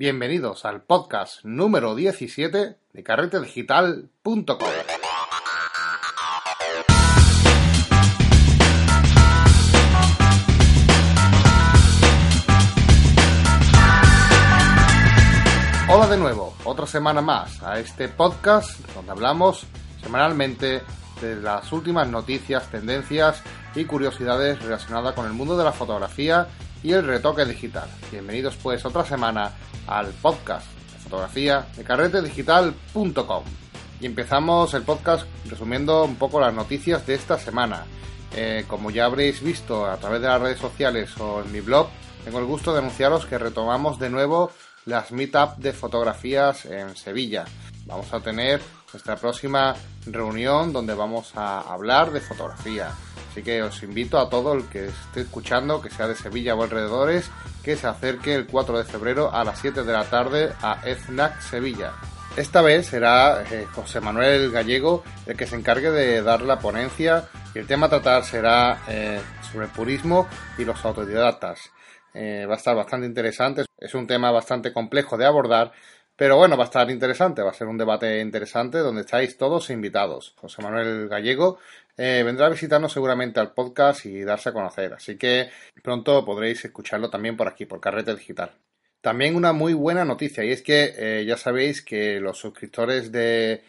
Bienvenidos al podcast número 17 de carretedigital.com. Hola de nuevo, otra semana más a este podcast donde hablamos semanalmente de las últimas noticias, tendencias y curiosidades relacionadas con el mundo de la fotografía y el retoque digital. Bienvenidos pues otra semana al podcast de fotografía de carretedigital.com. Y empezamos el podcast resumiendo un poco las noticias de esta semana. Eh, como ya habréis visto a través de las redes sociales o en mi blog, tengo el gusto de anunciaros que retomamos de nuevo las meetup de fotografías en Sevilla. Vamos a tener nuestra próxima reunión donde vamos a hablar de fotografía. Así que os invito a todo el que esté escuchando, que sea de Sevilla o alrededores, que se acerque el 4 de febrero a las 7 de la tarde a EFNAC Sevilla. Esta vez será eh, José Manuel Gallego el que se encargue de dar la ponencia y el tema a tratar será eh, sobre el purismo y los autodidactas. Eh, va a estar bastante interesante, es un tema bastante complejo de abordar, pero bueno, va a estar interesante, va a ser un debate interesante donde estáis todos invitados. José Manuel Gallego eh, vendrá a visitarnos seguramente al podcast y darse a conocer, así que pronto podréis escucharlo también por aquí, por Carrete Digital. También una muy buena noticia y es que eh, ya sabéis que los suscriptores de,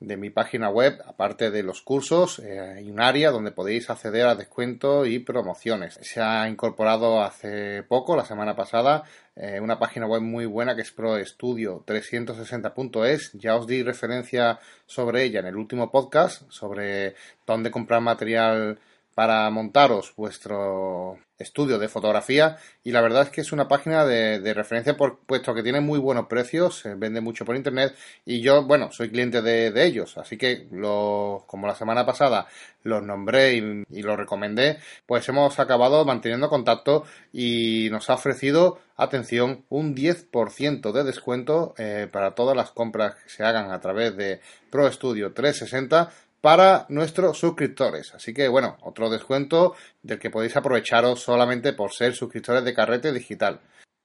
de mi página web, aparte de los cursos, eh, hay un área donde podéis acceder a descuento y promociones. Se ha incorporado hace poco, la semana pasada, eh, una página web muy buena que es ProEstudio360.es. Ya os di referencia sobre ella en el último podcast, sobre dónde comprar material para montaros vuestro estudio de fotografía. Y la verdad es que es una página de, referencia por, puesto que tiene muy buenos precios, se vende mucho por internet. Y yo, bueno, soy cliente de, ellos, así que lo, como la semana pasada los nombré y, y los recomendé, pues hemos acabado manteniendo contacto y nos ha ofrecido, atención, un 10% de descuento eh, para todas las compras que se hagan a través de Pro Studio 360 para nuestros suscriptores. Así que bueno, otro descuento del que podéis aprovecharos solamente por ser suscriptores de Carrete Digital.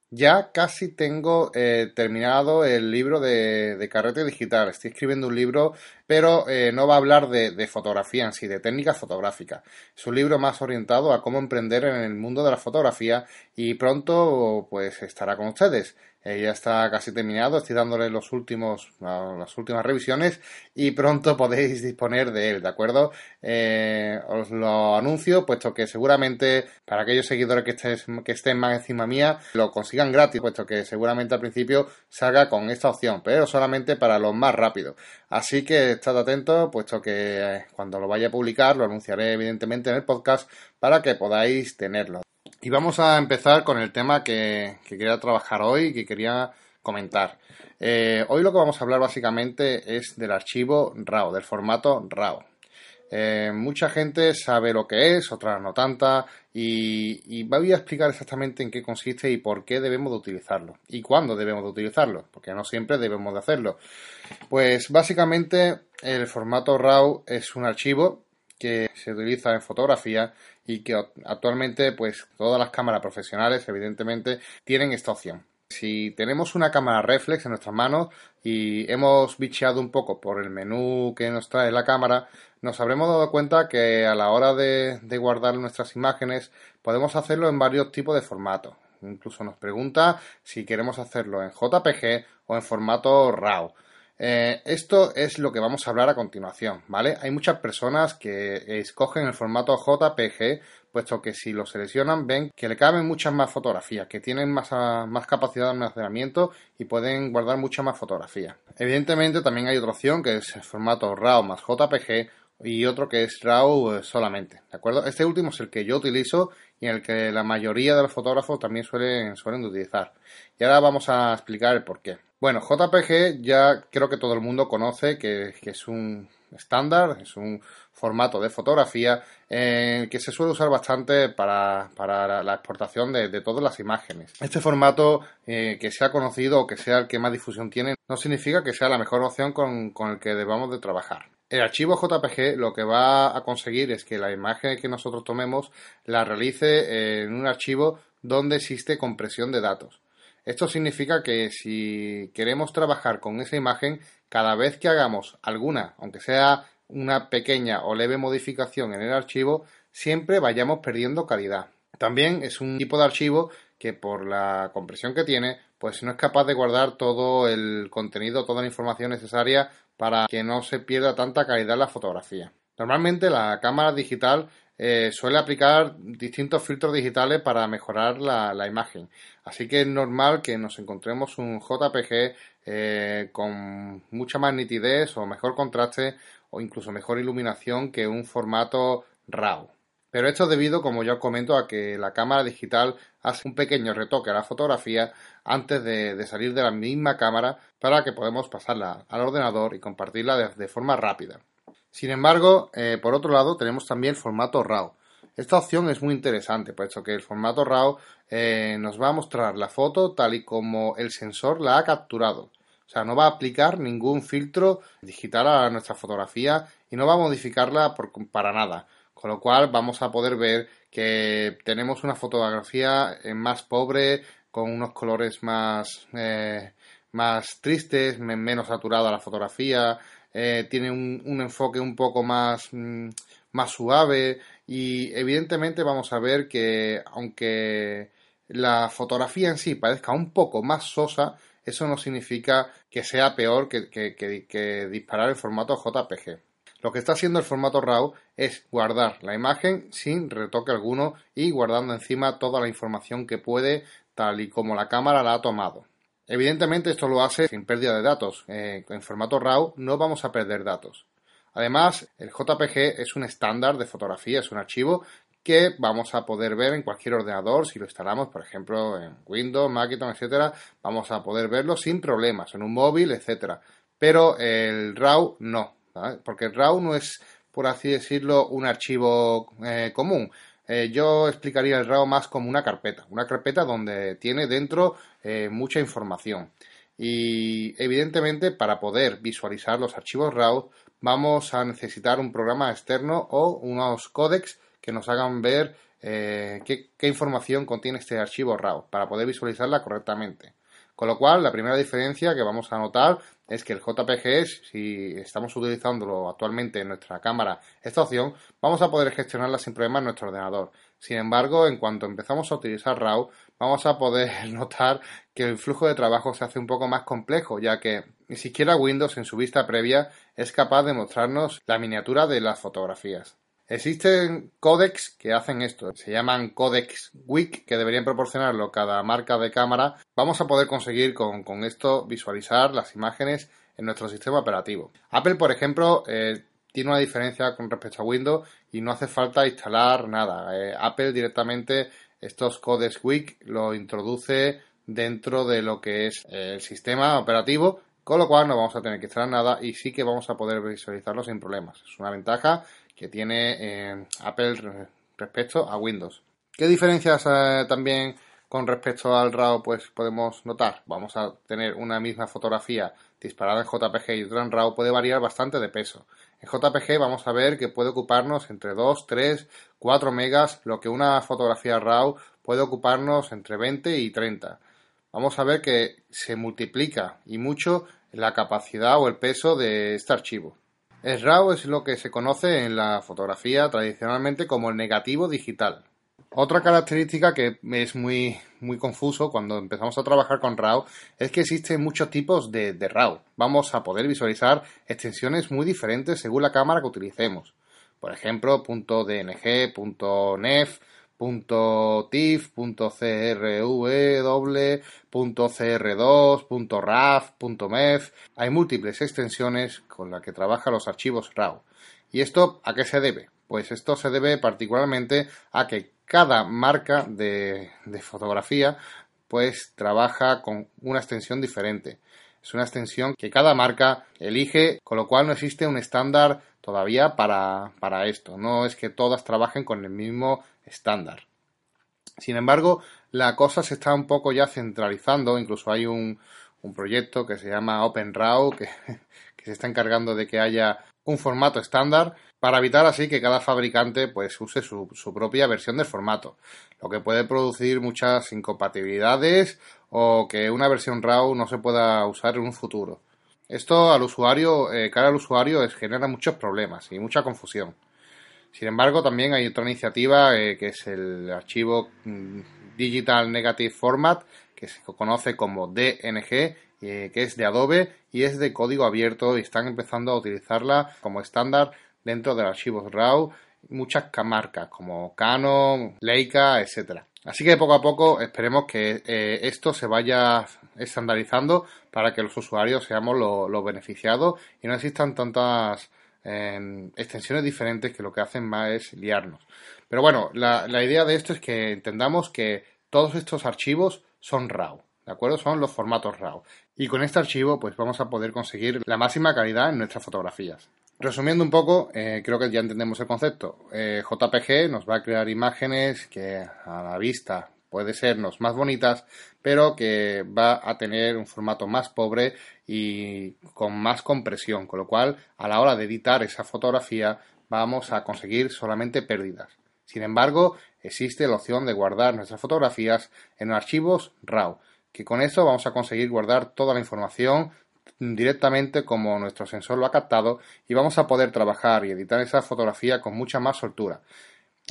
Ya casi tengo eh, terminado el libro de, Carrete Digital. Estoy escribiendo un libro, pero eh, no va a hablar de, fotografía en sí, de técnica fotográfica. Es un libro más orientado a cómo emprender en el mundo de la fotografía y pronto pues estará con ustedes. Eh, ya está casi terminado, estoy dándole los últimos, las últimas revisiones y pronto podéis disponer de él, ¿de acuerdo? Eh, os lo anuncio, puesto que seguramente para aquellos seguidores que, estén, que estén más encima mía, lo consigan gratis, puesto que seguramente al principio salga con esta opción, pero solamente para los más rápidos. Así que estad atentos, puesto que eh, cuando lo vaya a publicar, lo anunciaré evidentemente en el podcast para que podáis tenerlo. Y vamos a empezar con el tema que, quería trabajar hoy, que quería comentar. Eh, hoy lo que vamos a hablar básicamente es del archivo RAW, del formato RAW. Eh, mucha gente sabe lo que es, otra no tanta, y, y, voy a explicar exactamente en qué consiste y por qué debemos de utilizarlo, y cuándo debemos de utilizarlo, porque no siempre debemos de hacerlo. Pues básicamente el formato RAW es un archivo que se utiliza en fotografía y que actualmente pues todas las cámaras profesionales evidentemente tienen esta opción. Si tenemos una cámara reflex en nuestras manos y hemos bicheado un poco por el menú que nos trae la cámara, nos habremos dado cuenta que a la hora de, guardar nuestras imágenes podemos hacerlo en varios tipos de formatos. Incluso nos pregunta si queremos hacerlo en JPG o en formato RAW. Eh, esto es lo que vamos a hablar a continuación, ¿vale? Hay muchas personas que escogen el formato JPG, puesto que si lo seleccionan ven que le caben muchas más fotografías, que tienen más, ah, más capacidad de almacenamiento y pueden guardar muchas más fotografías. Evidentemente también hay otra opción que es el formato RAW más JPG y otro que es RAW eh, solamente, ¿de acuerdo? Este último es el que yo utilizo y en el que la mayoría de los fotógrafos también suelen, suelen utilizar. Y ahora vamos a explicar el por qué. Bueno, JPG ya creo que todo el mundo conoce que, es un estándar, es un formato de fotografía eh, que se suele usar bastante para, la exportación de, todas las imágenes. Este formato eh, que sea conocido o que sea el que más difusión tiene no significa que sea la mejor opción con, con el que debamos de trabajar. El archivo JPG lo que va a conseguir es que la imagen que nosotros tomemos la realice en un archivo donde existe compresión de datos. Esto significa que si queremos trabajar con esa imagen, cada vez que hagamos alguna, aunque sea una pequeña o leve modificación en el archivo, siempre vayamos perdiendo calidad. También es un tipo de archivo que por la compresión que tiene, pues no es capaz de guardar todo el contenido, toda la información necesaria para que no se pierda tanta calidad en la fotografía. Normalmente la cámara digital eh, suele aplicar distintos filtros digitales para mejorar la, imagen. Así que es normal que nos encontremos un JPG eh, con mucha más nitidez o mejor contraste o incluso mejor iluminación que un formato RAW. Pero esto es debido, como ya os comento, a que la cámara digital hace un pequeño retoque a la fotografía antes de, salir de la misma cámara para que podamos pasarla al ordenador y compartirla de forma rápida. Sin embargo, eh, por otro lado, tenemos también el formato RAW. Esta opción es muy interesante, puesto que el formato RAW eh, nos va a mostrar la foto tal y como el sensor la ha capturado. O sea, no va a aplicar ningún filtro digital a nuestra fotografía y no va a modificarla para nada. Con lo cual vamos a poder ver que tenemos una fotografía eh, más pobre, con unos colores más, más tristes, menos saturada la fotografía, eh, tiene un, enfoque un poco más, mm, más suave y evidentemente vamos a ver que aunque la fotografía en sí parezca un poco más sosa, eso no significa que sea peor que, que, disparar el formato JPG. Lo que está haciendo el formato RAW es guardar la imagen sin retoque alguno y guardando encima toda la información que puede tal y como la cámara la ha tomado. Evidentemente esto lo hace sin pérdida de datos. Eh, en formato RAW no vamos a perder datos. Además, el JPG es un estándar de fotografía, es un archivo que vamos a poder ver en cualquier ordenador si lo instalamos, por ejemplo, en Windows, Macintosh, etcétera, vamos a poder verlo sin problemas, en un móvil, etcétera. Pero el RAW no, porque el RAW no es, por así decirlo, un archivo eh, común. Eh, yo explicaría el RAW más como una carpeta, una carpeta donde tiene dentro eh, mucha información. Y evidentemente para poder visualizar los archivos RAW vamos a necesitar un programa externo o unos códecs que nos hagan ver eh, qué, qué información contiene este archivo RAW para poder visualizarla correctamente. Con lo cual, la primera diferencia que vamos a notar es que el JPG, si estamos utilizándolo actualmente en nuestra cámara, esta opción, vamos a poder gestionarla sin problema en nuestro ordenador. Sin embargo, en cuanto empezamos a utilizar RAW, vamos a poder notar que el flujo de trabajo se hace un poco más complejo, ya que ni siquiera Windows en su vista previa es capaz de mostrarnos la miniatura de las fotografías. Existen códecs que hacen esto, se llaman códecs WIC que deberían proporcionarlo cada marca de cámara. Vamos a poder conseguir con, esto visualizar las imágenes en nuestro sistema operativo. Apple, por ejemplo, eh, tiene una diferencia con respecto a Windows y no hace falta instalar nada. Eh, Apple directamente estos codecs WIC lo introduce dentro de lo que es el sistema operativo con lo cual no vamos a tener que instalar nada y sí que vamos a poder visualizarlo sin problemas. Es una ventaja que tiene eh, Apple respecto a Windows. ¿Qué diferencias eh, también con respecto al RAW pues podemos notar? Vamos a tener una misma fotografía disparada en JPG y otra en RAW puede variar bastante de peso. En JPG vamos a ver que puede ocuparnos entre 2, 3, 4 megas, lo que una fotografía RAW puede ocuparnos entre 20 y 30. Vamos a ver que se multiplica y mucho la capacidad o el peso de este archivo. El RAW es lo que se conoce en la fotografía tradicionalmente como el negativo digital. Otra característica que es muy, muy confuso cuando empezamos a trabajar con RAW es que existen muchos tipos de, de RAW. Vamos a poder visualizar extensiones muy diferentes según la cámara que utilicemos. Por ejemplo, .dng, .nef, .tif, .crv, .cr2, .raf, .mef. Hay múltiples extensiones con las que trabajan los archivos RAW. ¿Y esto a qué se debe? Pues esto se debe particularmente a que cada marca de, de fotografía pues trabaja con una extensión diferente. Es una extensión que cada marca elige, con lo cual no existe un estándar todavía para, para esto. No es que todas trabajen con el mismo estándar. Sin embargo, la cosa se está un poco ya centralizando, incluso hay un, un proyecto que se llama OpenRAW, que, que, se está encargando de que haya un formato estándar para evitar así que cada fabricante pues use su, propia versión del formato, lo que puede producir muchas incompatibilidades o que una versión RAW no se pueda usar en un futuro. Esto al usuario, eh, cara al usuario, genera muchos problemas y mucha confusión. Sin embargo, también hay otra iniciativa eh, que es el archivo mm, Digital Negative Format, que se conoce como DNG, eh, que es de Adobe y es de código abierto y están empezando a utilizarla como estándar dentro de archivos RAW muchas marcas como Canon, Leica, etcétera. Así que poco a poco esperemos que eh, esto se vaya estandarizando para que los usuarios seamos los beneficiados y no existan tantas em, extensiones diferentes que lo que hacen más es liarnos. Pero bueno, la idea de esto es que entendamos que todos estos archivos son RAW. ¿De acuerdo? Son los formatos RAW. Y con este archivo, pues vamos a poder conseguir la máxima calidad en nuestras fotografías. Resumiendo un poco, eh, creo que ya entendemos el concepto. Eh, JPG nos va a crear imágenes que a la vista puede sernos más bonitas, pero que va a tener un formato más pobre y con más compresión, con lo cual a la hora de editar esa fotografía vamos a conseguir solamente pérdidas. Sin embargo, existe la opción de guardar nuestras fotografías en archivos RAW, que con eso vamos a conseguir guardar toda la información directamente como nuestro sensor lo ha captado y vamos a poder trabajar y editar esa fotografía con mucha más soltura.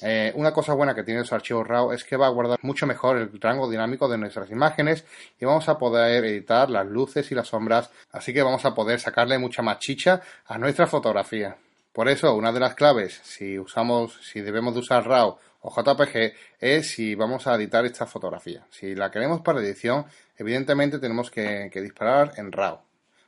Eh, una cosa buena que tiene los archivos RAW es que va a guardar mucho mejor el rango dinámico de nuestras imágenes y vamos a poder editar las luces y las sombras, así que vamos a poder sacarle mucha más chicha a nuestra fotografía. Por eso, una de las claves, si usamos, si debemos de usar RAW o JPG, es si vamos a editar esta fotografía. Si la queremos para edición, evidentemente tenemos que disparar en RAW.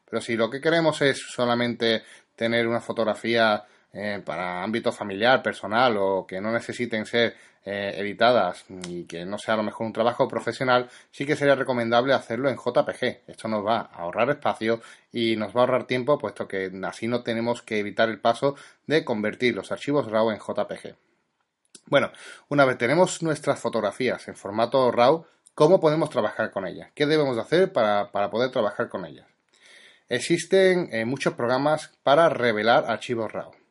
Pero si lo que queremos es solamente tener una fotografía eh, para ámbito familiar, personal o que no necesiten ser eh, editadas y que no sea a lo mejor un trabajo profesional, sí que sería recomendable hacerlo en JPG. Esto nos va a ahorrar espacio y nos va a ahorrar tiempo, puesto que así no tenemos que evitar el paso de convertir los archivos RAW en JPG. Bueno, una vez tenemos nuestras fotografías en formato RAW, ¿cómo podemos trabajar con ellas? ¿Qué debemos hacer para poder trabajar con ellas? Existen eh, muchos programas para revelar archivos RAW.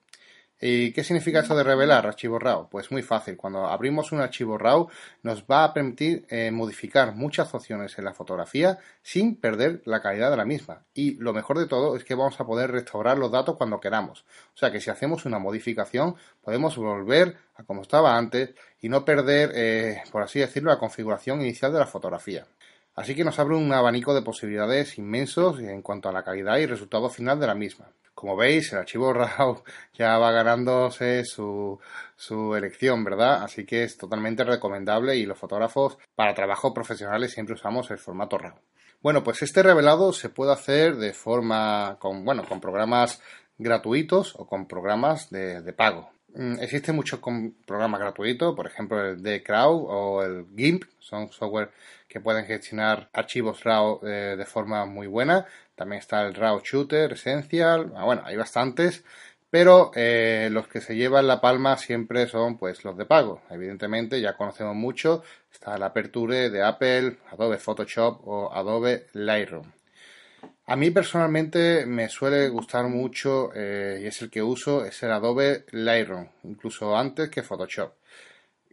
¿Y qué significa eso de revelar archivos RAW? Pues muy fácil. Cuando abrimos un archivo RAW nos va a permitir eh, modificar muchas opciones en la fotografía sin perder la calidad de la misma. Y lo mejor de todo es que vamos a poder restaurar los datos cuando queramos. O sea que si hacemos una modificación podemos volver a como estaba antes y no perder, eh, por así decirlo, la configuración inicial de la fotografía. Así que nos abre un abanico de posibilidades inmensos en cuanto a la calidad y resultado final de la misma. Como veis, el archivo RAW ya va ganándose su, su elección, ¿verdad? Así que es totalmente recomendable y los fotógrafos para trabajos profesionales siempre usamos el formato RAW. Bueno, pues este revelado se puede hacer de forma con, bueno, con programas gratuitos o con programas de, de pago. Mm, existen muchos programas gratuitos, por ejemplo el de Crowd o el GIMP, son software que pueden gestionar archivos RAW eh, de forma muy buena. También está el RAW Shooter, Essential, ah, bueno, hay bastantes, pero eh, los que se llevan la palma siempre son pues los de pago. Evidentemente ya conocemos mucho, está el Aperture de Apple, Adobe Photoshop o Adobe Lightroom. A mí personalmente me suele gustar mucho eh, y es el que uso, es el Adobe Lightroom, incluso antes que Photoshop.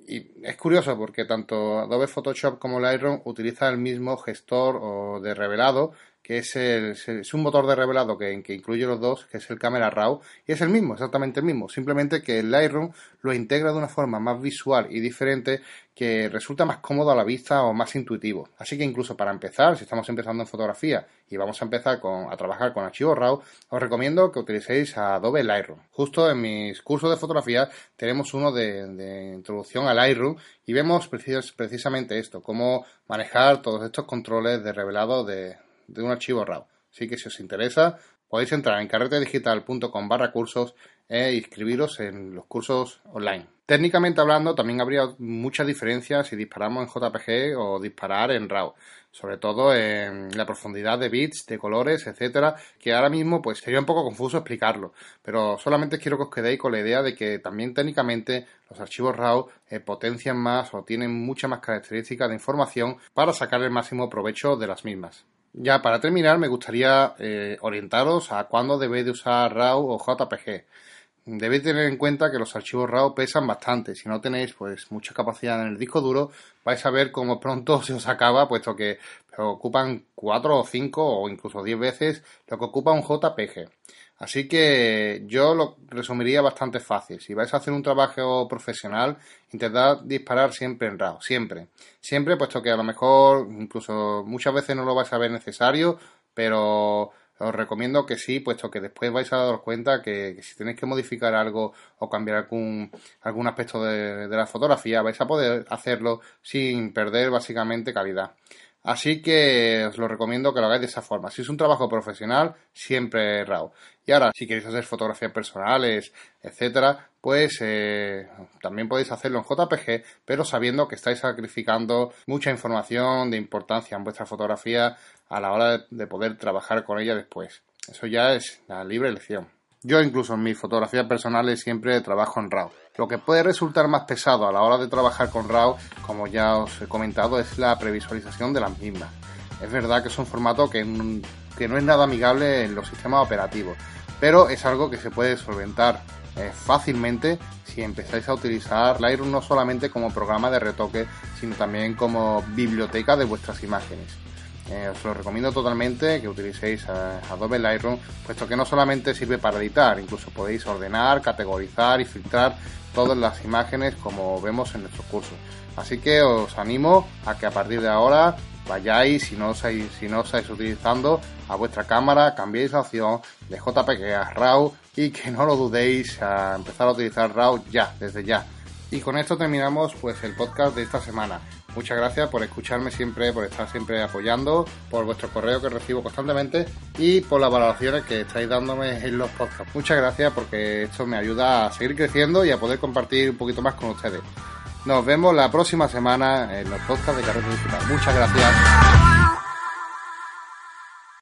Y es curioso porque tanto Adobe Photoshop como Lightroom utilizan el mismo gestor o de revelado que es, el, es un motor de revelado que, que, incluye los dos, que es el Camera Raw, y es el mismo, exactamente el mismo, simplemente que el Lightroom lo integra de una forma más visual y diferente que resulta más cómodo a la vista o más intuitivo. Así que incluso para empezar, si estamos empezando en fotografía y vamos a empezar con, a trabajar con archivos RAW, os recomiendo que utilicéis Adobe Lightroom. Justo en mis cursos de fotografía tenemos uno de, de introducción a Lightroom y vemos precisamente esto, cómo manejar todos estos controles de revelado de, de un archivo RAW. Así que si os interesa, podéis entrar en carretedigital.com barra cursos e inscribiros en los cursos online. Técnicamente hablando, también habría muchas diferencias si disparamos en JPG o disparar en RAW, sobre todo en la profundidad de bits, de colores, etcétera, que ahora mismo pues sería un poco confuso explicarlo, pero solamente quiero que os quedéis con la idea de que también técnicamente los archivos RAW eh, potencian más o tienen mucha más características de información para sacar el máximo provecho de las mismas. Ya para terminar, me gustaría eh, orientaros a cuándo debéis de usar RAW o JPG. Debéis tener en cuenta que los archivos RAW pesan bastante. Si no tenéis pues mucha capacidad en el disco duro, vais a ver cómo pronto se os acaba, puesto que ocupan 4 o 5 o incluso 10 veces lo que ocupa un JPG. Así que yo lo resumiría bastante fácil. Si vais a hacer un trabajo profesional, intentad disparar siempre en RAW, siempre. Siempre, puesto que a lo mejor, incluso muchas veces no lo vais a ver necesario, pero os recomiendo que sí, puesto que después vais a daros cuenta que, si tenéis que modificar algo o cambiar algún, algún aspecto de, de la fotografía, vais a poder hacerlo sin perder básicamente calidad. Así que os lo recomiendo que lo hagáis de esa forma. Si es un trabajo profesional, siempre RAW. Y ahora, si queréis hacer fotografías personales, etcétera, pues eh, también podéis hacerlo en JPG, pero sabiendo que estáis sacrificando mucha información de importancia en vuestra fotografía a la hora de poder trabajar con ella después. Eso ya es la libre elección. Yo incluso en mis fotografías personales siempre trabajo en RAW. Lo que puede resultar más pesado a la hora de trabajar con RAW, como ya os he comentado, es la previsualización de las mismas. Es verdad que es un formato que, no es nada amigable en los sistemas operativos, pero es algo que se puede solventar eh, fácilmente si empezáis a utilizar Lightroom no solamente como programa de retoque, sino también como biblioteca de vuestras imágenes. Eh, os lo recomiendo totalmente que utilicéis Adobe Lightroom, puesto que no solamente sirve para editar, incluso podéis ordenar, categorizar y filtrar todas las imágenes como vemos en nuestro curso. Así que os animo a que a partir de ahora vayáis, si no estáis, si no estáis utilizando, a vuestra cámara, cambiéis la opción de JPG a RAW y que no lo dudéis a empezar a utilizar RAW ya, desde ya. Y con esto terminamos pues el podcast de esta semana. Muchas gracias por escucharme siempre, por estar siempre apoyando, por vuestro correo que recibo constantemente y por las valoraciones que estáis dándome en los podcasts. Muchas gracias porque esto me ayuda a seguir creciendo y a poder compartir un poquito más con ustedes. Nos vemos la próxima semana en los podcasts de Carrera Digital. Muchas gracias.